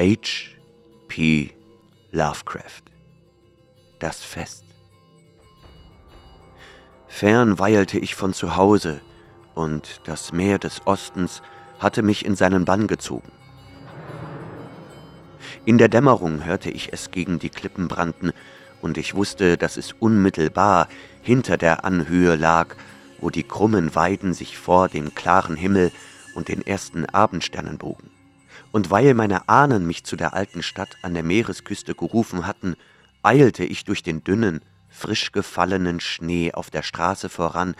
H. P. Lovecraft. Das Fest. Fern weilte ich von zu Hause, und das Meer des Ostens hatte mich in seinen Bann gezogen. In der Dämmerung hörte ich es gegen die Klippen brannten, und ich wusste, dass es unmittelbar hinter der Anhöhe lag, wo die krummen Weiden sich vor dem klaren Himmel und den ersten Abendsternen bogen. Und weil meine Ahnen mich zu der alten Stadt an der Meeresküste gerufen hatten, eilte ich durch den dünnen, frisch gefallenen Schnee auf der Straße voran,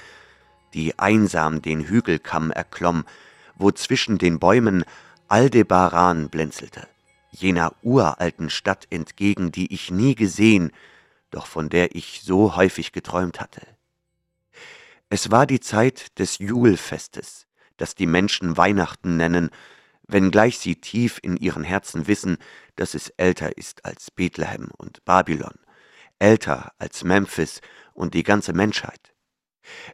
die einsam den Hügelkamm erklomm, wo zwischen den Bäumen Aldebaran blinzelte, jener uralten Stadt entgegen, die ich nie gesehen, doch von der ich so häufig geträumt hatte. Es war die Zeit des Julfestes, das die Menschen Weihnachten nennen, wenngleich sie tief in ihren Herzen wissen, dass es älter ist als Bethlehem und Babylon, älter als Memphis und die ganze Menschheit.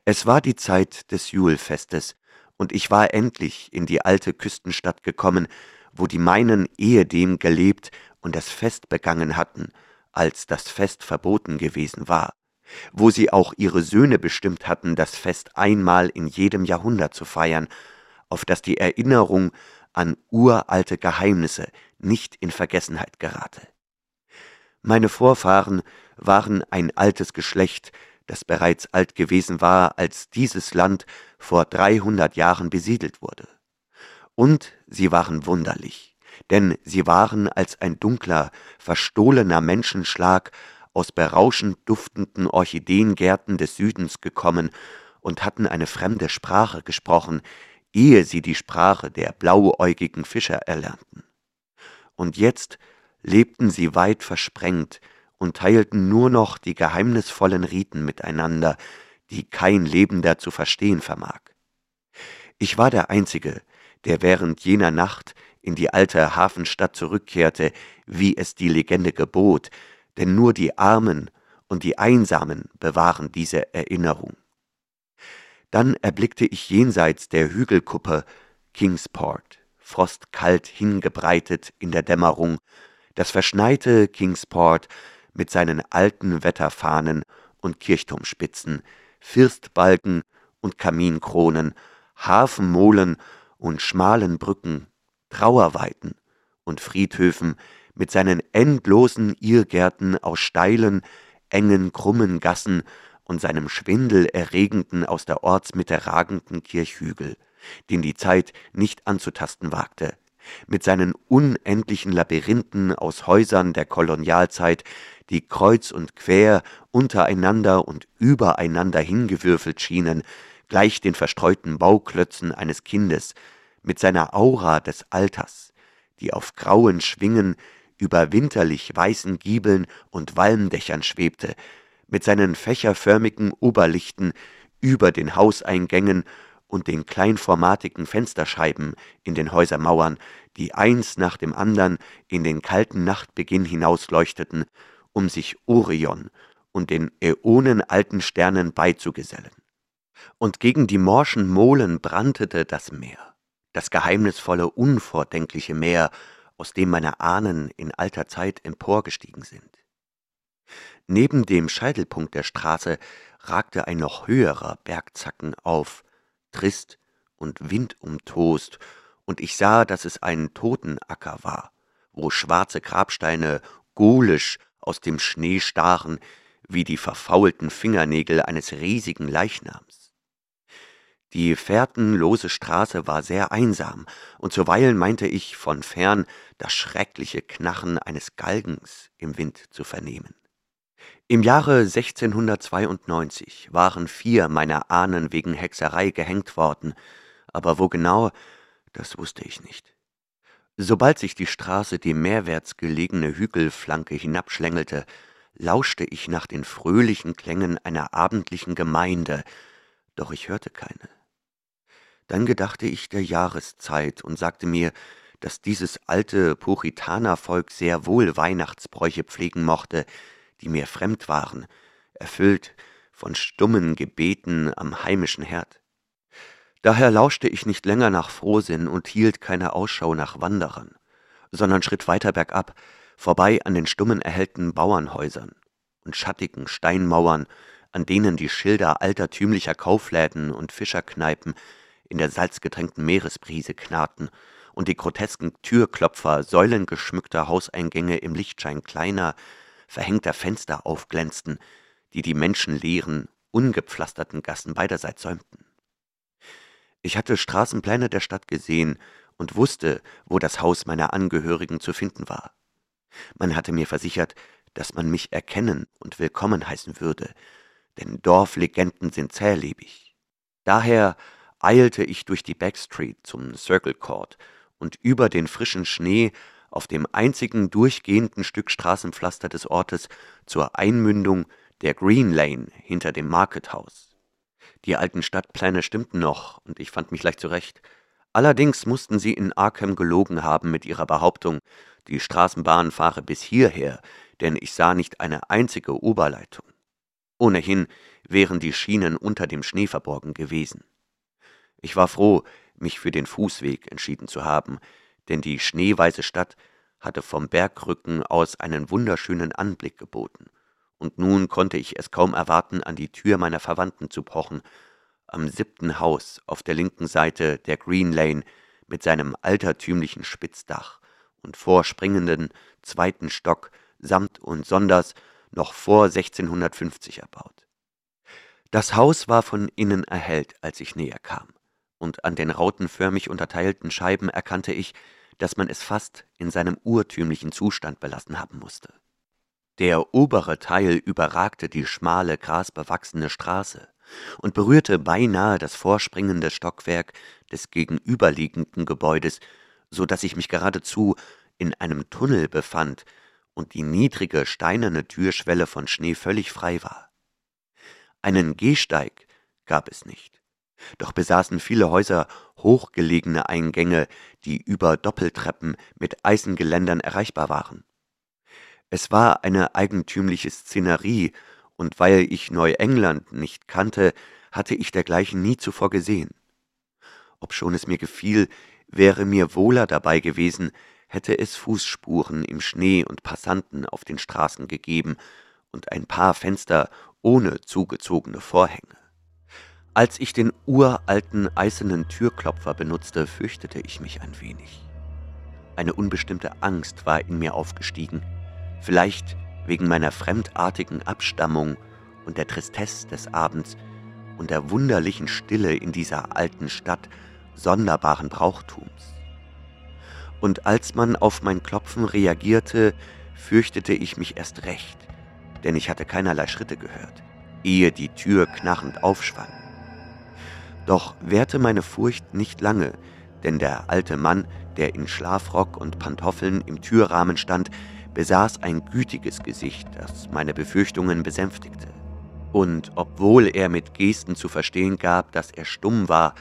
Es war die Zeit des Julfestes, und ich war endlich in die alte Küstenstadt gekommen, wo die meinen ehedem gelebt und das Fest begangen hatten, als das Fest verboten gewesen war, wo sie auch ihre Söhne bestimmt hatten, das Fest einmal in jedem Jahrhundert zu feiern, auf das die Erinnerung an uralte Geheimnisse nicht in Vergessenheit gerate. Meine Vorfahren waren ein altes Geschlecht, das bereits alt gewesen war, als dieses Land vor dreihundert Jahren besiedelt wurde. Und sie waren wunderlich, denn sie waren als ein dunkler, verstohlener Menschenschlag aus berauschend duftenden Orchideengärten des Südens gekommen und hatten eine fremde Sprache gesprochen, ehe sie die Sprache der blauäugigen Fischer erlernten. Und jetzt lebten sie weit versprengt und teilten nur noch die geheimnisvollen Riten miteinander, die kein Lebender zu verstehen vermag. Ich war der Einzige, der während jener Nacht in die alte Hafenstadt zurückkehrte, wie es die Legende gebot, denn nur die Armen und die Einsamen bewahren diese Erinnerung. Dann erblickte ich jenseits der Hügelkuppe Kingsport, frostkalt hingebreitet in der Dämmerung, das verschneite Kingsport mit seinen alten Wetterfahnen und Kirchturmspitzen, Firstbalken und Kaminkronen, Hafenmolen und schmalen Brücken, Trauerweiten und Friedhöfen mit seinen endlosen Irrgärten aus steilen, engen, krummen Gassen und seinem schwindelerregenden aus der Ortsmitte ragenden Kirchhügel, den die Zeit nicht anzutasten wagte, mit seinen unendlichen Labyrinthen aus Häusern der Kolonialzeit, die kreuz und quer untereinander und übereinander hingewürfelt schienen, gleich den verstreuten Bauklötzen eines Kindes, mit seiner Aura des Alters, die auf grauen Schwingen über winterlich weißen Giebeln und Walmdächern schwebte, mit seinen fächerförmigen Oberlichten über den Hauseingängen und den kleinformatigen Fensterscheiben in den Häusermauern, die eins nach dem andern in den kalten Nachtbeginn hinausleuchteten, um sich Orion und den äonenalten Sternen beizugesellen. Und gegen die morschen Molen brandete das Meer, das geheimnisvolle, unvordenkliche Meer, aus dem meine Ahnen in alter Zeit emporgestiegen sind. Neben dem Scheitelpunkt der Straße ragte ein noch höherer Bergzacken auf, trist und windumtost, und ich sah, dass es ein Totenacker war, wo schwarze Grabsteine ghoulisch aus dem Schnee stachen, wie die verfaulten Fingernägel eines riesigen Leichnams. Die fährtenlose Straße war sehr einsam, und zuweilen meinte ich von fern das schreckliche Knarren eines Galgens im Wind zu vernehmen. Im Jahre 1692 waren vier meiner Ahnen wegen Hexerei gehängt worden, aber wo genau, das wusste ich nicht. Sobald sich die Straße die meerwärts gelegene Hügelflanke hinabschlängelte, lauschte ich nach den fröhlichen Klängen einer abendlichen Gemeinde, doch ich hörte keine. Dann gedachte ich der Jahreszeit und sagte mir, dass dieses alte Puritanervolk sehr wohl Weihnachtsbräuche pflegen mochte, die mir fremd waren, erfüllt von stummen Gebeten am heimischen Herd. Daher lauschte ich nicht länger nach Frohsinn und hielt keine Ausschau nach Wanderern, sondern schritt weiter bergab, vorbei an den stummen erhellten Bauernhäusern und schattigen Steinmauern, an denen die Schilder altertümlicher Kaufläden und Fischerkneipen in der salzgetränkten Meeresbrise knarrten und die grotesken Türklopfer säulengeschmückter Hauseingänge im Lichtschein kleiner, verhängter Fenster aufglänzten, die die menschenleeren, ungepflasterten Gassen beiderseits säumten. Ich hatte Straßenpläne der Stadt gesehen und wusste, wo das Haus meiner Angehörigen zu finden war. Man hatte mir versichert, dass man mich erkennen und willkommen heißen würde, denn Dorflegenden sind zählebig. Daher eilte ich durch die Backstreet zum Circle Court und über den frischen Schnee auf dem einzigen durchgehenden Stück Straßenpflaster des Ortes zur Einmündung der Green Lane hinter dem Market House. Die alten Stadtpläne stimmten noch, und ich fand mich leicht zurecht. Allerdings mussten sie in Arkham gelogen haben mit ihrer Behauptung, die Straßenbahn fahre bis hierher, denn ich sah nicht eine einzige Oberleitung. Ohnehin wären die Schienen unter dem Schnee verborgen gewesen. Ich war froh, mich für den Fußweg entschieden zu haben, denn die schneeweiße Stadt hatte vom Bergrücken aus einen wunderschönen Anblick geboten, und nun konnte ich es kaum erwarten, an die Tür meiner Verwandten zu pochen, am siebten Haus auf der linken Seite der Green Lane mit seinem altertümlichen Spitzdach und vorspringenden zweiten Stock samt und sonders noch vor 1650 erbaut. Das Haus war von innen erhellt, als ich näher kam, und an den rautenförmig unterteilten Scheiben erkannte ich, dass man es fast in seinem urtümlichen Zustand belassen haben musste. Der obere Teil überragte die schmale, grasbewachsene Straße und berührte beinahe das vorspringende Stockwerk des gegenüberliegenden Gebäudes, so dass ich mich geradezu in einem Tunnel befand und die niedrige steinerne Türschwelle von Schnee völlig frei war. Einen Gehsteig gab es nicht, doch besaßen viele Häuser hochgelegene Eingänge, die über Doppeltreppen mit Eisengeländern erreichbar waren. Es war eine eigentümliche Szenerie, und weil ich Neuengland nicht kannte, hatte ich dergleichen nie zuvor gesehen. Obschon es mir gefiel, wäre mir wohler dabei gewesen, hätte es Fußspuren im Schnee und Passanten auf den Straßen gegeben und ein paar Fenster ohne zugezogene Vorhänge. Als ich den uralten eisernen Türklopfer benutzte, fürchtete ich mich ein wenig. Eine unbestimmte Angst war in mir aufgestiegen, vielleicht wegen meiner fremdartigen Abstammung und der Tristesse des Abends und der wunderlichen Stille in dieser alten Stadt sonderbaren Brauchtums. Und als man auf mein Klopfen reagierte, fürchtete ich mich erst recht, denn ich hatte keinerlei Schritte gehört, ehe die Tür knarrend aufschwang. Doch währte meine Furcht nicht lange, denn der alte Mann, der in Schlafrock und Pantoffeln im Türrahmen stand, besaß ein gütiges Gesicht, das meine Befürchtungen besänftigte. Und obwohl er mit Gesten zu verstehen gab, dass er stumm war,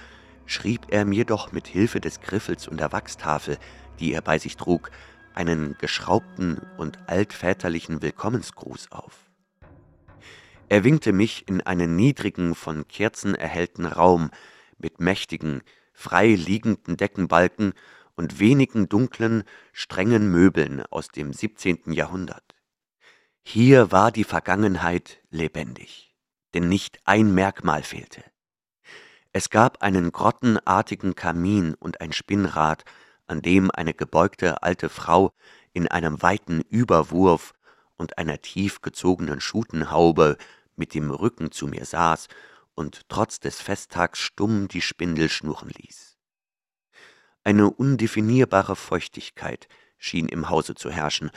schrieb er mir doch mit Hilfe des Griffels und der Wachstafel, die er bei sich trug, einen geschraubten und altväterlichen Willkommensgruß auf. Er winkte mich in einen niedrigen, von Kerzen erhellten Raum mit mächtigen, frei liegenden Deckenbalken und wenigen dunklen, strengen Möbeln aus dem 17. Jahrhundert. Hier war die Vergangenheit lebendig, denn nicht ein Merkmal fehlte. Es gab einen grottenartigen Kamin und ein Spinnrad, an dem eine gebeugte alte Frau in einem weiten Überwurf und einer tief gezogenen Schutenhaube mit dem Rücken zu mir saß und trotz des Festtags stumm die Spindel schnurren ließ. Eine undefinierbare Feuchtigkeit schien im Hause zu herrschen,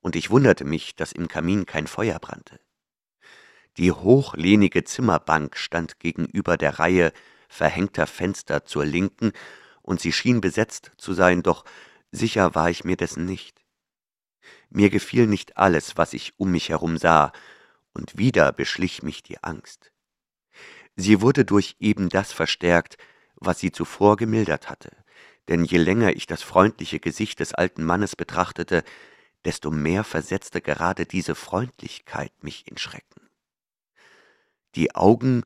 und ich wunderte mich, dass im Kamin kein Feuer brannte. Die hochlehnige Zimmerbank stand gegenüber der Reihe verhängter Fenster zur Linken, und sie schien besetzt zu sein, doch sicher war ich mir dessen nicht. Mir gefiel nicht alles, was ich um mich herum sah, und wieder beschlich mich die Angst. Sie wurde durch eben das verstärkt, was sie zuvor gemildert hatte, denn je länger ich das freundliche Gesicht des alten Mannes betrachtete, desto mehr versetzte gerade diese Freundlichkeit mich in Schrecken. Die Augen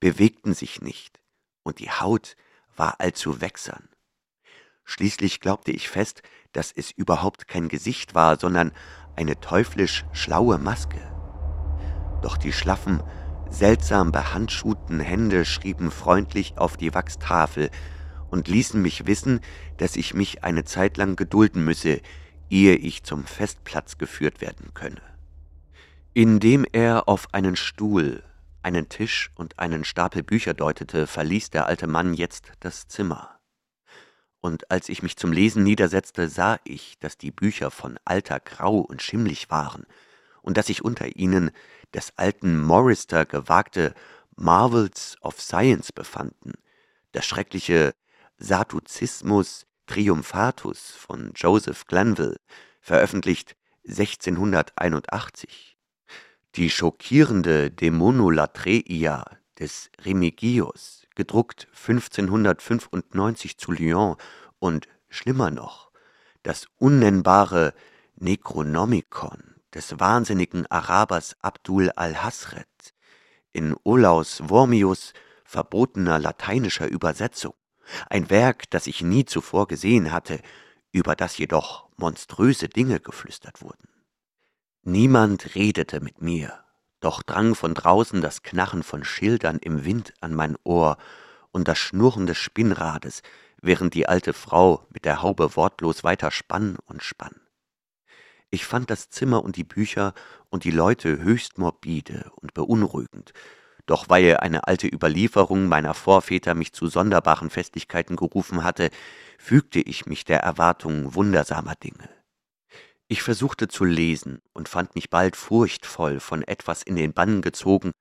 bewegten sich nicht, und die Haut war allzu wächsern. Schließlich glaubte ich fest, dass es überhaupt kein Gesicht war, sondern eine teuflisch schlaue Maske. Doch die schlaffen, seltsam behandschuhten Hände schrieben freundlich auf die Wachstafel und ließen mich wissen, dass ich mich eine Zeit lang gedulden müsse, ehe ich zum Festplatz geführt werden könne. Indem er auf einen Stuhl, einen Tisch und einen Stapel Bücher deutete, verließ der alte Mann jetzt das Zimmer und als ich mich zum Lesen niedersetzte, sah ich, dass die Bücher von alter grau und schimmlig waren und dass sich unter ihnen des alten Morrister gewagte Marvels of Science befanden, das schreckliche Saduzismus Triumphatus von Joseph Glanville, veröffentlicht 1681, die schockierende Dämonolatreia des Remigius, gedruckt 1595 zu Lyon. Und schlimmer noch, das unnennbare Necronomicon des wahnsinnigen Arabers Abdul al-Hasred in Olaus Wormius verbotener lateinischer Übersetzung, ein Werk, das ich nie zuvor gesehen hatte, über das jedoch monströse Dinge geflüstert wurden. Niemand redete mit mir, doch drang von draußen das Knarren von Schildern im Wind an mein Ohr und das Schnurren des Spinnrades, während die alte Frau mit der Haube wortlos weiter spann und spann. Ich fand das Zimmer und die Bücher und die Leute höchst morbide und beunruhigend, doch weil eine alte Überlieferung meiner Vorväter mich zu sonderbaren Festlichkeiten gerufen hatte, fügte ich mich der Erwartung wundersamer Dinge. Ich versuchte zu lesen und fand mich bald furchtvoll von etwas in den Bann gezogen,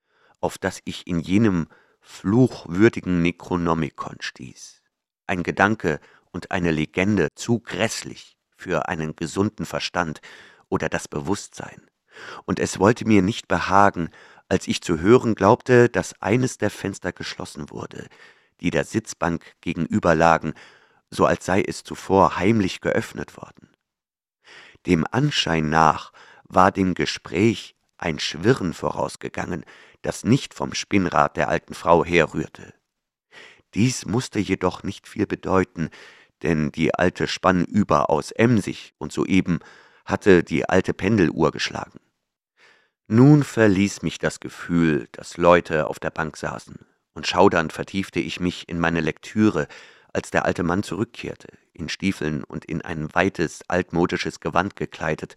auf das ich in jenem fluchwürdigen Necronomicon stieß. Ein Gedanke und eine Legende zu grässlich für einen gesunden Verstand oder das Bewusstsein. Und es wollte mir nicht behagen, als ich zu hören glaubte, dass eines der Fenster geschlossen wurde, die der Sitzbank gegenüberlagen, so als sei es zuvor heimlich geöffnet worden. Dem Anschein nach war dem Gespräch ein Schwirren vorausgegangen, das nicht vom Spinnrad der alten Frau herrührte. Dies musste jedoch nicht viel bedeuten, denn die alte spann überaus emsig und soeben hatte die alte Pendeluhr geschlagen. Nun verließ mich das Gefühl, dass Leute auf der Bank saßen, und schaudernd vertiefte ich mich in meine Lektüre, als der alte Mann zurückkehrte, in Stiefeln und in ein weites, altmodisches Gewand gekleidet,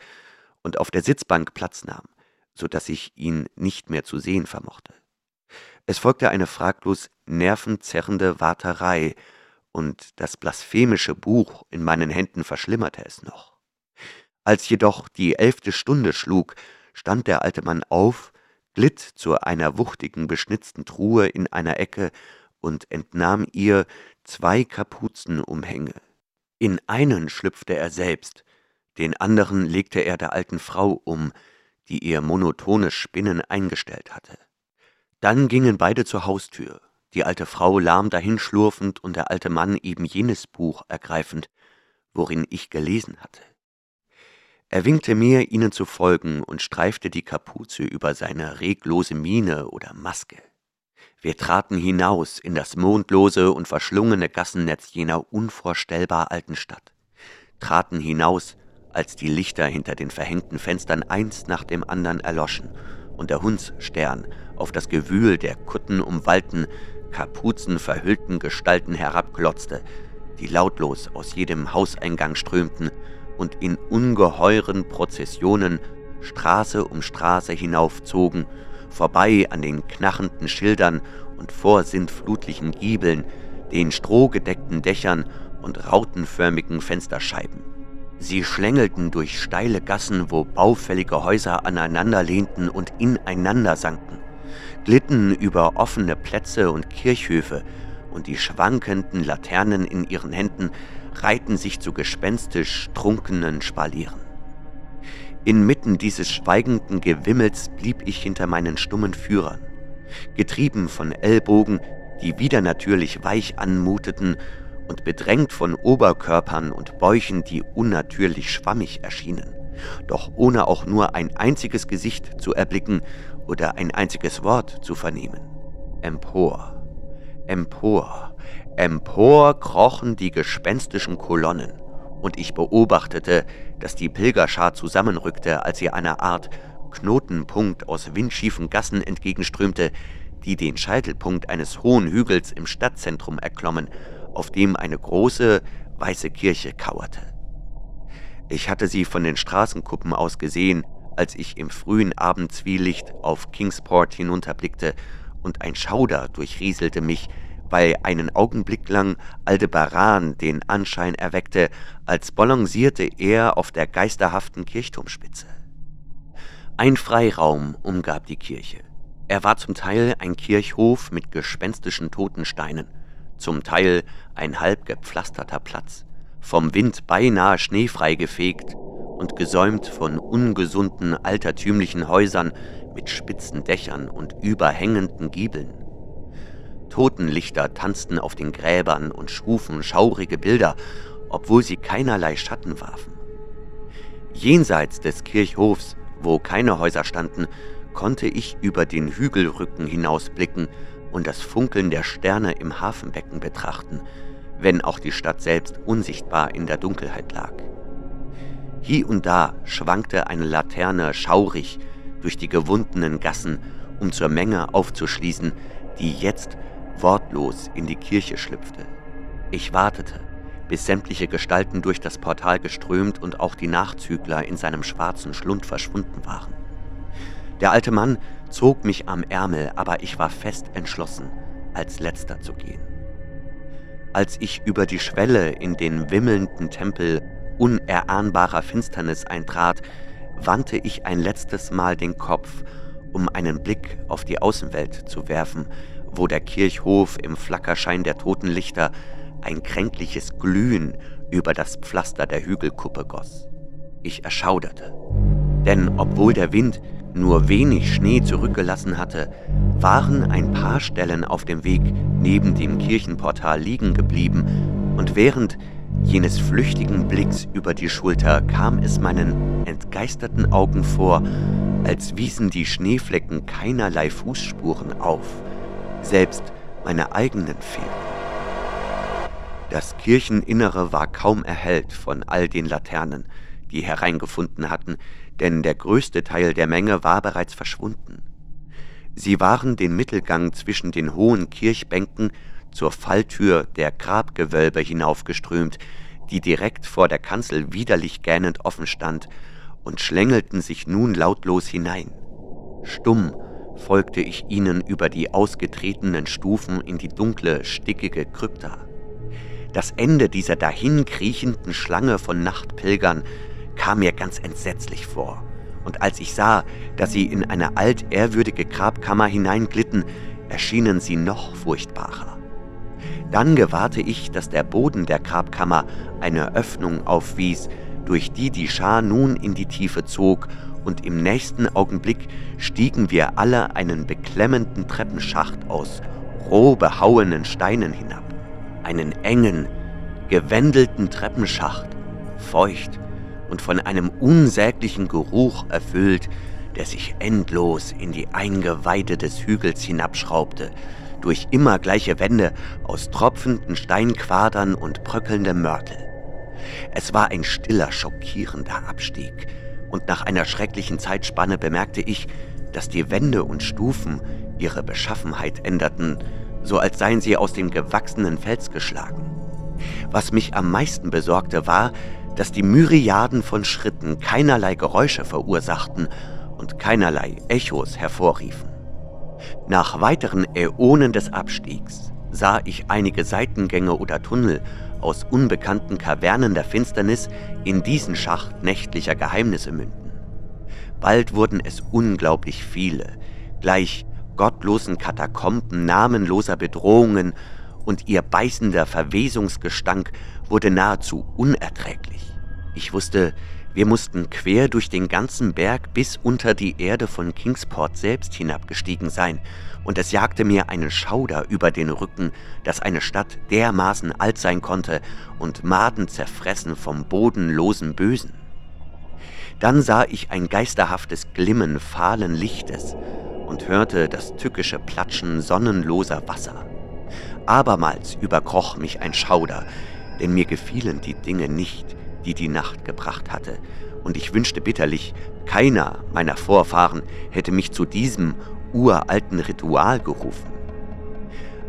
und auf der Sitzbank Platz nahm, so dass ich ihn nicht mehr zu sehen vermochte. Es folgte eine fraglos nervenzerrende Warterei, und das blasphemische Buch in meinen Händen verschlimmerte es noch. Als jedoch die elfte Stunde schlug, stand der alte Mann auf, glitt zu einer wuchtigen, beschnitzten Truhe in einer Ecke und entnahm ihr zwei Kapuzenumhänge. In einen schlüpfte er selbst, den anderen legte er der alten Frau um, die ihr monotones Spinnen eingestellt hatte. Dann gingen beide zur Haustür, die alte Frau lahm dahinschlurfend und der alte Mann eben jenes Buch ergreifend, worin ich gelesen hatte. Er winkte mir, ihnen zu folgen, und streifte die Kapuze über seine reglose Miene oder Maske. Wir traten hinaus in das mondlose und verschlungene Gassennetz jener unvorstellbar alten Stadt, traten hinaus, als die Lichter hinter den verhängten Fenstern eins nach dem andern erloschen und der Hundsstern auf das Gewühl der Kutten umwallten, kapuzenverhüllten Gestalten herabglotzte, die lautlos aus jedem Hauseingang strömten und in ungeheuren Prozessionen Straße um Straße hinaufzogen, vorbei an den knarrenden Schildern und vorsintflutlichen Giebeln, den strohgedeckten Dächern und rautenförmigen Fensterscheiben. Sie schlängelten durch steile Gassen, wo baufällige Häuser aneinander lehnten und ineinander sanken, glitten über offene Plätze und Kirchhöfe, und die schwankenden Laternen in ihren Händen reihten sich zu gespenstisch trunkenen Spalieren. Inmitten dieses schweigenden Gewimmels blieb ich hinter meinen stummen Führern, getrieben von Ellbogen, die wieder natürlich weich anmuteten und bedrängt von Oberkörpern und Bäuchen, die unnatürlich schwammig erschienen, doch ohne auch nur ein einziges Gesicht zu erblicken oder ein einziges Wort zu vernehmen. Empor, Empor, empor krochen die gespenstischen Kolonnen, und ich beobachtete, dass die Pilgerschar zusammenrückte, als sie einer Art Knotenpunkt aus windschiefen Gassen entgegenströmte, die den Scheitelpunkt eines hohen Hügels im Stadtzentrum erklommen, auf dem eine große, weiße Kirche kauerte. Ich hatte sie von den Straßenkuppen aus gesehen, als ich im frühen Abendzwielicht auf Kingsport hinunterblickte, und ein Schauder durchrieselte mich, weil einen Augenblick lang Aldebaran den Anschein erweckte, als balancierte er auf der geisterhaften Kirchturmspitze. Ein Freiraum umgab die Kirche. Er war zum Teil ein Kirchhof mit gespenstischen Totensteinen, zum Teil ein halb gepflasterter Platz, vom Wind beinahe schneefrei gefegt und gesäumt von ungesunden altertümlichen Häusern mit spitzen Dächern und überhängenden Giebeln. Totenlichter tanzten auf den Gräbern und schufen schaurige Bilder, obwohl sie keinerlei Schatten warfen. Jenseits des Kirchhofs, wo keine Häuser standen, konnte ich über den Hügelrücken hinausblicken und das Funkeln der Sterne im Hafenbecken betrachten, wenn auch die Stadt selbst unsichtbar in der Dunkelheit lag. Hier und da schwankte eine Laterne schaurig durch die gewundenen Gassen, um zur Menge aufzuschließen, die jetzt wortlos in die Kirche schlüpfte. Ich wartete, bis sämtliche Gestalten durch das Portal geströmt und auch die Nachzügler in seinem schwarzen Schlund verschwunden waren. Der alte Mann zog mich am Ärmel, aber ich war fest entschlossen, als letzter zu gehen. Als ich über die Schwelle in den wimmelnden Tempel unerahnbarer Finsternis eintrat, wandte ich ein letztes Mal den Kopf, um einen Blick auf die Außenwelt zu werfen, wo der Kirchhof im Flackerschein der Totenlichter ein kränkliches Glühen über das Pflaster der Hügelkuppe goss. Ich erschauderte, denn obwohl der Wind nur wenig Schnee zurückgelassen hatte, waren ein paar Stellen auf dem Weg neben dem Kirchenportal liegen geblieben, und während jenes flüchtigen Blicks über die Schulter kam es meinen entgeisterten Augen vor, als wiesen die Schneeflecken keinerlei Fußspuren auf, selbst meine eigenen fehlten. Das Kircheninnere war kaum erhellt von all den Laternen, die hereingefunden hatten, denn der größte Teil der Menge war bereits verschwunden. Sie waren den Mittelgang zwischen den hohen Kirchbänken zur Falltür der Grabgewölbe hinaufgeströmt, die direkt vor der Kanzel widerlich gähnend offen stand, und schlängelten sich nun lautlos hinein. Stumm folgte ich ihnen über die ausgetretenen Stufen in die dunkle, stickige Krypta. Das Ende dieser dahinkriechenden Schlange von Nachtpilgern kam mir ganz entsetzlich vor, und als ich sah, dass sie in eine altehrwürdige Grabkammer hineinglitten, erschienen sie noch furchtbarer. Dann gewahrte ich, dass der Boden der Grabkammer eine Öffnung aufwies, durch die die Schar nun in die Tiefe zog und im nächsten Augenblick stiegen wir alle einen beklemmenden Treppenschacht aus roh behauenen Steinen hinab. Einen engen, gewändelten Treppenschacht, feucht und von einem unsäglichen Geruch erfüllt, der sich endlos in die Eingeweide des Hügels hinabschraubte, durch immer gleiche Wände aus tropfenden Steinquadern und bröckelndem Mörtel. Es war ein stiller, schockierender Abstieg, und nach einer schrecklichen Zeitspanne bemerkte ich, dass die Wände und Stufen ihre Beschaffenheit änderten, so als seien sie aus dem gewachsenen Fels geschlagen. Was mich am meisten besorgte war, dass die Myriaden von Schritten keinerlei Geräusche verursachten und keinerlei Echos hervorriefen. Nach weiteren Äonen des Abstiegs sah ich einige Seitengänge oder Tunnel aus unbekannten Kavernen der Finsternis in diesen Schacht nächtlicher Geheimnisse münden. Bald wurden es unglaublich viele, gleich gottlosen Katakomben namenloser Bedrohungen, und ihr beißender Verwesungsgestank wurde nahezu unerträglich. Ich wusste, wir mussten quer durch den ganzen Berg bis unter die Erde von Kingsport selbst hinabgestiegen sein, und es jagte mir einen Schauder über den Rücken, dass eine Stadt dermaßen alt sein konnte und Maden zerfressen vom bodenlosen Bösen. Dann sah ich ein geisterhaftes Glimmen fahlen Lichtes und hörte das tückische Platschen sonnenloser Wasser. Abermals überkroch mich ein Schauder, denn mir gefielen die Dinge nicht, die die Nacht gebracht hatte, und ich wünschte bitterlich, keiner meiner Vorfahren hätte mich zu diesem uralten Ritual gerufen.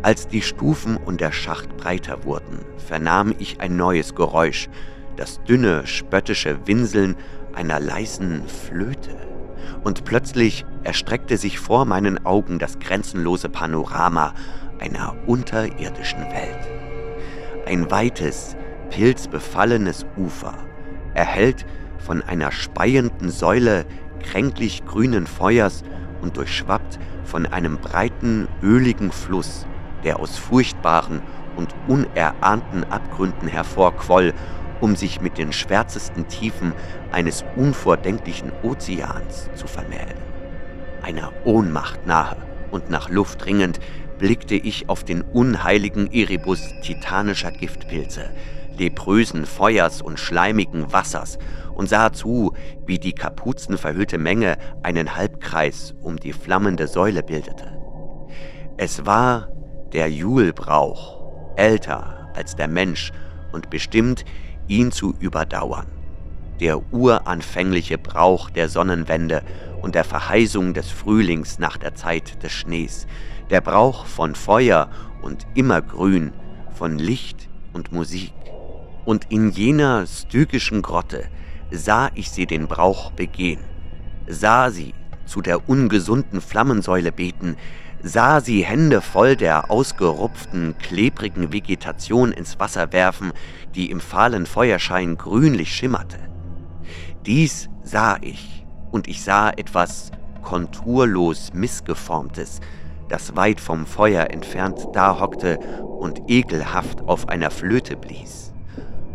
Als die Stufen und der Schacht breiter wurden, vernahm ich ein neues Geräusch, das dünne, spöttische Winseln einer leisen Flöte. Und plötzlich erstreckte sich vor meinen Augen das grenzenlose Panorama einer unterirdischen Welt. Ein weites, pilzbefallenes Ufer, erhellt von einer speienden Säule kränklich grünen Feuers und durchschwappt von einem breiten, öligen Fluss, der aus furchtbaren und unerahnten Abgründen hervorquoll, um sich mit den schwärzesten Tiefen eines unvordenklichen Ozeans zu vermählen. Einer Ohnmacht nahe und nach Luft ringend blickte ich auf den unheiligen Erebus titanischer Giftpilze, leprösen Feuers und schleimigen Wassers und sah zu, wie die kapuzenverhüllte Menge einen Halbkreis um die flammende Säule bildete. Es war der Julbrauch, älter als der Mensch und bestimmt, ihn zu überdauern. Der uranfängliche Brauch der Sonnenwende und der Verheißung des Frühlings nach der Zeit des Schnees, der Brauch von Feuer und Immergrün, von Licht und Musik. Und in jener stygischen Grotte sah ich sie den Brauch begehen, sah sie zu der ungesunden Flammensäule beten, sah sie Hände voll der ausgerupften, klebrigen Vegetation ins Wasser werfen, die im fahlen Feuerschein grünlich schimmerte. Dies sah ich, und ich sah etwas konturlos Missgeformtes, das weit vom Feuer entfernt dahockte und ekelhaft auf einer Flöte blies.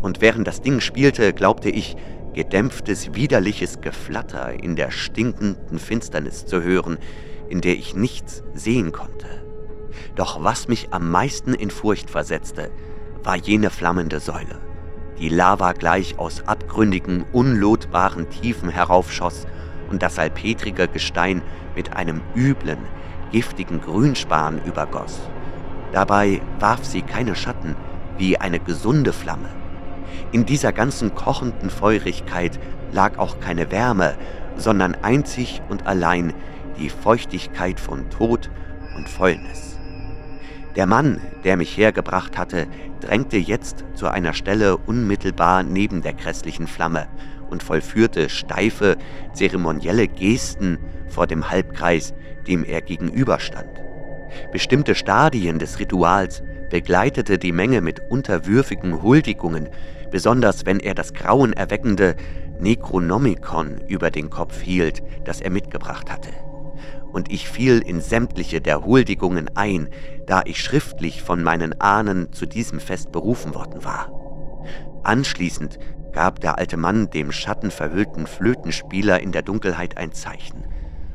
Und während das Ding spielte, glaubte ich, gedämpftes, widerliches Geflatter in der stinkenden Finsternis zu hören, in der ich nichts sehen konnte. Doch was mich am meisten in Furcht versetzte, war jene flammende Säule, die Lava gleich aus abgründigen, unlotbaren Tiefen heraufschoss und das salpetrige Gestein mit einem üblen, giftigen Grünspan übergoss. Dabei warf sie keine Schatten wie eine gesunde Flamme. In dieser ganzen kochenden Feurigkeit lag auch keine Wärme, sondern einzig und allein die Feuchtigkeit von Tod und Fäulnis. Der Mann, der mich hergebracht hatte, drängte jetzt zu einer Stelle unmittelbar neben der grässlichen Flamme und vollführte steife, zeremonielle Gesten vor dem Halbkreis, dem er gegenüberstand. Bestimmte Stadien des Rituals begleitete die Menge mit unterwürfigen Huldigungen, besonders wenn er das grauenerweckende Necronomicon über den Kopf hielt, das er mitgebracht hatte. Und ich fiel in sämtliche der Huldigungen ein, da ich schriftlich von meinen Ahnen zu diesem Fest berufen worden war. Anschließend gab der alte Mann dem schattenverhüllten Flötenspieler in der Dunkelheit ein Zeichen,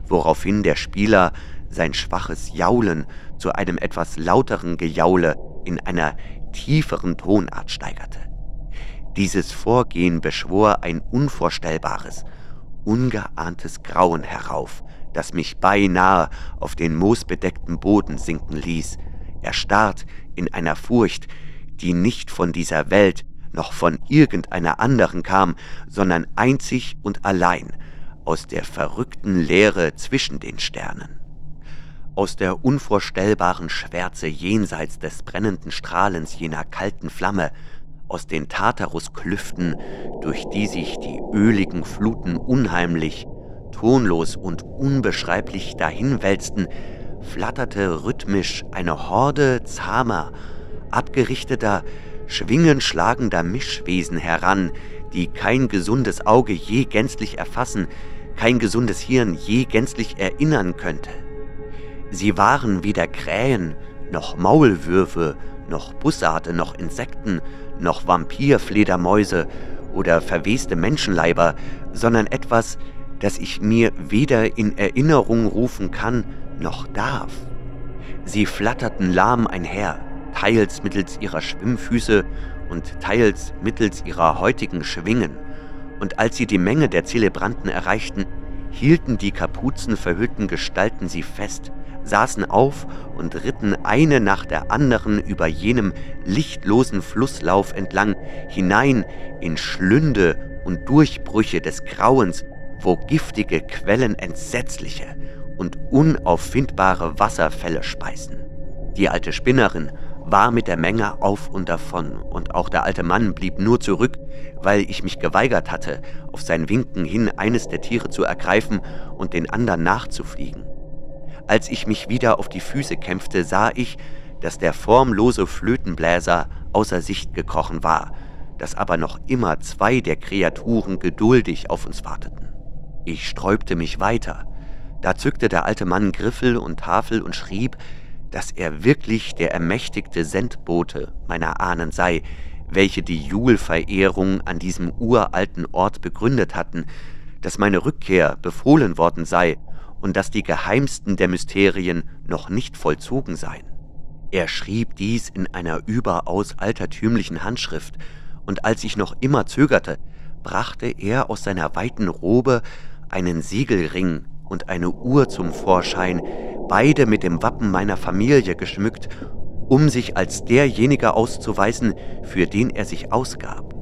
woraufhin der Spieler sein schwaches Jaulen zu einem etwas lauteren Gejaule in einer tieferen Tonart steigerte. Dieses Vorgehen beschwor ein unvorstellbares, ungeahntes Grauen herauf, das mich beinahe auf den moosbedeckten Boden sinken ließ, erstarrt in einer Furcht, die nicht von dieser Welt noch von irgendeiner anderen kam, sondern einzig und allein aus der verrückten Leere zwischen den Sternen. Aus der unvorstellbaren Schwärze jenseits des brennenden Strahlens jener kalten Flamme, aus den Tartarusklüften, durch die sich die öligen Fluten unheimlich, tonlos und unbeschreiblich dahinwälzten, flatterte rhythmisch eine Horde zahmer, abgerichteter, schwingenschlagender Mischwesen heran, die kein gesundes Auge je gänzlich erfassen, kein gesundes Hirn je gänzlich erinnern könnte. Sie waren weder Krähen, noch Maulwürfe, noch Bussarde, noch Insekten, noch Vampirfledermäuse oder verweste Menschenleiber, sondern etwas, das ich mir weder in Erinnerung rufen kann, noch darf. Sie flatterten lahm einher, teils mittels ihrer Schwimmfüße und teils mittels ihrer heutigen Schwingen, und als sie die Menge der Zelebranten erreichten, hielten die kapuzenverhüllten Gestalten sie fest, saßen auf und ritten eine nach der anderen über jenem lichtlosen Flusslauf entlang hinein in Schlünde und Durchbrüche des Grauens, wo giftige Quellen entsetzliche und unauffindbare Wasserfälle speisen. Die alte Spinnerin war mit der Menge auf und davon, und auch der alte Mann blieb nur zurück, weil ich mich geweigert hatte, auf sein Winken hin eines der Tiere zu ergreifen und den anderen nachzufliegen. Als ich mich wieder auf die Füße kämpfte, sah ich, dass der formlose Flötenbläser außer Sicht gekrochen war, dass aber noch immer zwei der Kreaturen geduldig auf uns warteten. Ich sträubte mich weiter. Da zückte der alte Mann Griffel und Tafel und schrieb, dass er wirklich der ermächtigte Sendbote meiner Ahnen sei, welche die Julverehrung an diesem uralten Ort begründet hatten, dass meine Rückkehr befohlen worden sei und dass die geheimsten der Mysterien noch nicht vollzogen seien. Er schrieb dies in einer überaus altertümlichen Handschrift, und als ich noch immer zögerte, brachte er aus seiner weiten Robe einen Siegelring und eine Uhr zum Vorschein, beide mit dem Wappen meiner Familie geschmückt, um sich als derjenige auszuweisen, für den er sich ausgab.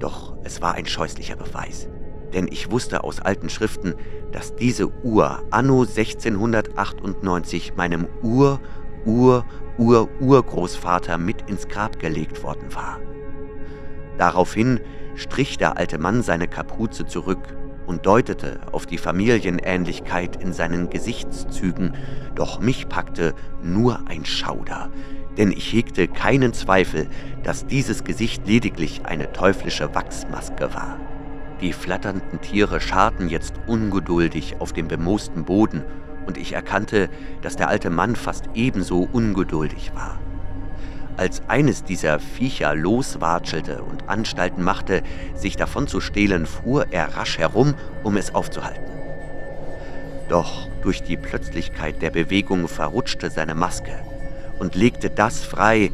Doch es war ein scheußlicher Beweis, denn ich wusste aus alten Schriften, dass diese Uhr anno 1698 meinem Ur, Ur, Ur, Urgroßvater mit ins Grab gelegt worden war. Daraufhin strich der alte Mann seine Kapuze zurück und deutete auf die Familienähnlichkeit in seinen Gesichtszügen, doch mich packte nur ein Schauder, denn ich hegte keinen Zweifel, dass dieses Gesicht lediglich eine teuflische Wachsmaske war. Die flatternden Tiere scharten jetzt ungeduldig auf dem bemoosten Boden, und ich erkannte, dass der alte Mann fast ebenso ungeduldig war. Als eines dieser Viecher loswatschelte und Anstalten machte, sich davon zu stehlen, fuhr er rasch herum, um es aufzuhalten. Doch durch die Plötzlichkeit der Bewegung verrutschte seine Maske und legte das frei,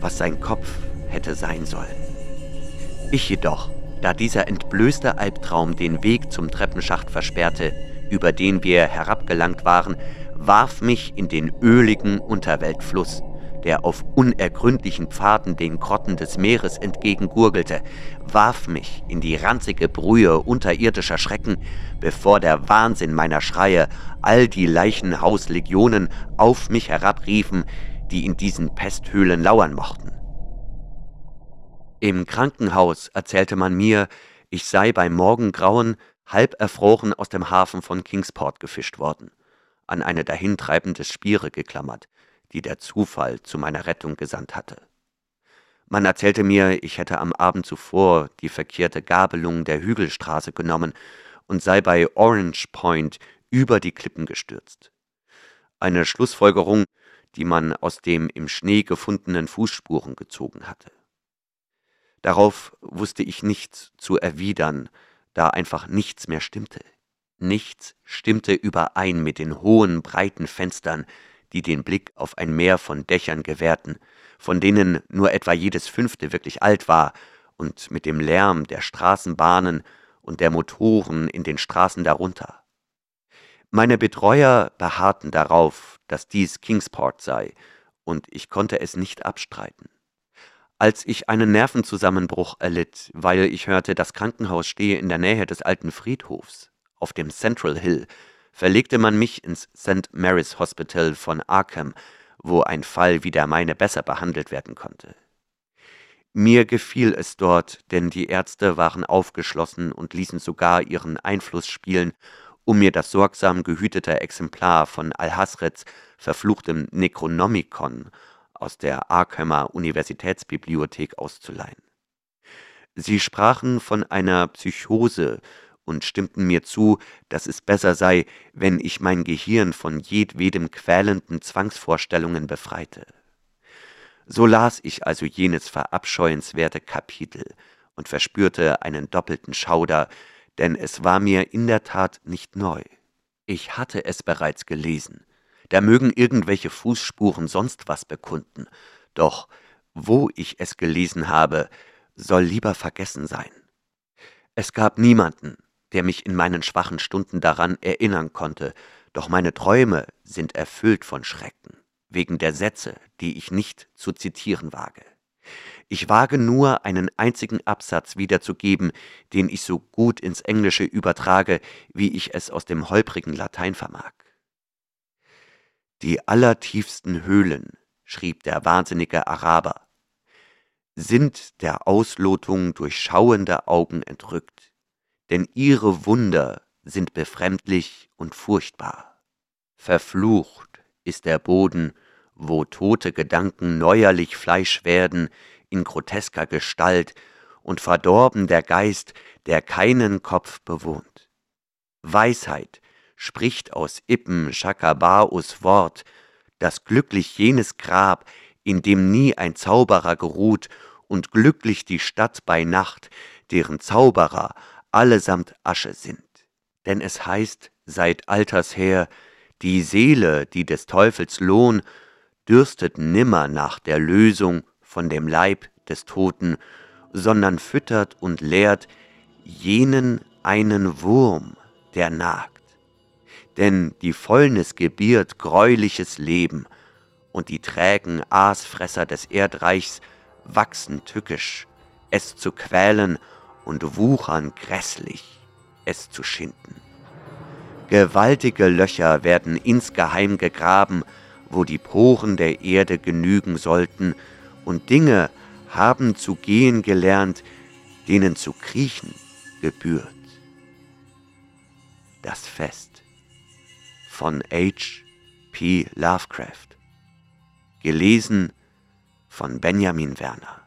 was sein Kopf hätte sein sollen. Ich jedoch, da dieser entblößte Albtraum den Weg zum Treppenschacht versperrte, über den wir herabgelangt waren, warf mich in den öligen Unterweltfluss, der auf unergründlichen Pfaden den Grotten des Meeres entgegengurgelte, warf mich in die ranzige Brühe unterirdischer Schrecken, bevor der Wahnsinn meiner Schreie all die Leichenhauslegionen auf mich herabriefen, die in diesen Pesthöhlen lauern mochten. Im Krankenhaus erzählte man mir, ich sei beim Morgengrauen halb erfroren aus dem Hafen von Kingsport gefischt worden, an eine dahintreibende Spiere geklammert, die der Zufall zu meiner Rettung gesandt hatte. Man erzählte mir, ich hätte am Abend zuvor die verkehrte Gabelung der Hügelstraße genommen und sei bei Orange Point über die Klippen gestürzt. Eine Schlussfolgerung, die man aus dem im Schnee gefundenen Fußspuren gezogen hatte. Darauf wusste ich nichts zu erwidern, da einfach nichts mehr stimmte. Nichts stimmte überein mit den hohen, breiten Fenstern, die den Blick auf ein Meer von Dächern gewährten, von denen nur etwa jedes fünfte wirklich alt war, und mit dem Lärm der Straßenbahnen und der Motoren in den Straßen darunter. Meine Betreuer beharrten darauf, dass dies Kingsport sei, und ich konnte es nicht abstreiten. Als ich einen Nervenzusammenbruch erlitt, weil ich hörte, das Krankenhaus stehe in der Nähe des alten Friedhofs, auf dem Central Hill, verlegte man mich ins St. Mary's Hospital von Arkham, wo ein Fall wie der meine besser behandelt werden konnte. Mir gefiel es dort, denn die Ärzte waren aufgeschlossen und ließen sogar ihren Einfluss spielen, um mir das sorgsam gehütete Exemplar von Alhasrets verfluchtem Necronomicon aus der Arkhamer Universitätsbibliothek auszuleihen. Sie sprachen von einer Psychose, und stimmten mir zu, dass es besser sei, wenn ich mein Gehirn von jedwedem quälenden Zwangsvorstellungen befreite. So las ich also jenes verabscheuenswerte Kapitel und verspürte einen doppelten Schauder, denn es war mir in der Tat nicht neu. Ich hatte es bereits gelesen. Da mögen irgendwelche Fußspuren sonst was bekunden, doch wo ich es gelesen habe, soll lieber vergessen sein. Es gab niemanden, der mich in meinen schwachen Stunden daran erinnern konnte, Doch meine Träume sind erfüllt von Schrecken, wegen der Sätze, die ich nicht zu zitieren wage. Ich wage nur einen einzigen Absatz wiederzugeben, den ich so gut ins Englische übertrage, wie ich es aus dem holprigen Latein vermag. Die allertiefsten Höhlen, schrieb der wahnsinnige Araber, sind der Auslotung durchschauende Augen entrückt, denn ihre Wunder sind befremdlich und furchtbar. Verflucht ist der Boden, wo tote Gedanken neuerlich Fleisch werden, in grotesker Gestalt, und verdorben der Geist, der keinen Kopf bewohnt. Weisheit spricht aus Ippen Schakabaus Wort, dass glücklich jenes Grab, in dem nie ein Zauberer geruht, und glücklich die Stadt bei Nacht, deren Zauberer allesamt Asche sind. Denn es heißt seit alters her, die Seele, die des Teufels Lohn, dürstet nimmer nach der Lösung von dem Leib des Toten, sondern füttert und lehrt jenen einen Wurm, der nagt. Denn die Fäulnis gebiert greuliches Leben, und die trägen Aasfresser des Erdreichs wachsen tückisch, es zu quälen und wuchern grässlich, es zu schinden. Gewaltige Löcher werden insgeheim gegraben, wo die Poren der Erde genügen sollten, und Dinge haben zu gehen gelernt, denen zu kriechen gebührt. Das Fest von. P. Lovecraft. Gelesen von Benjamin Werner.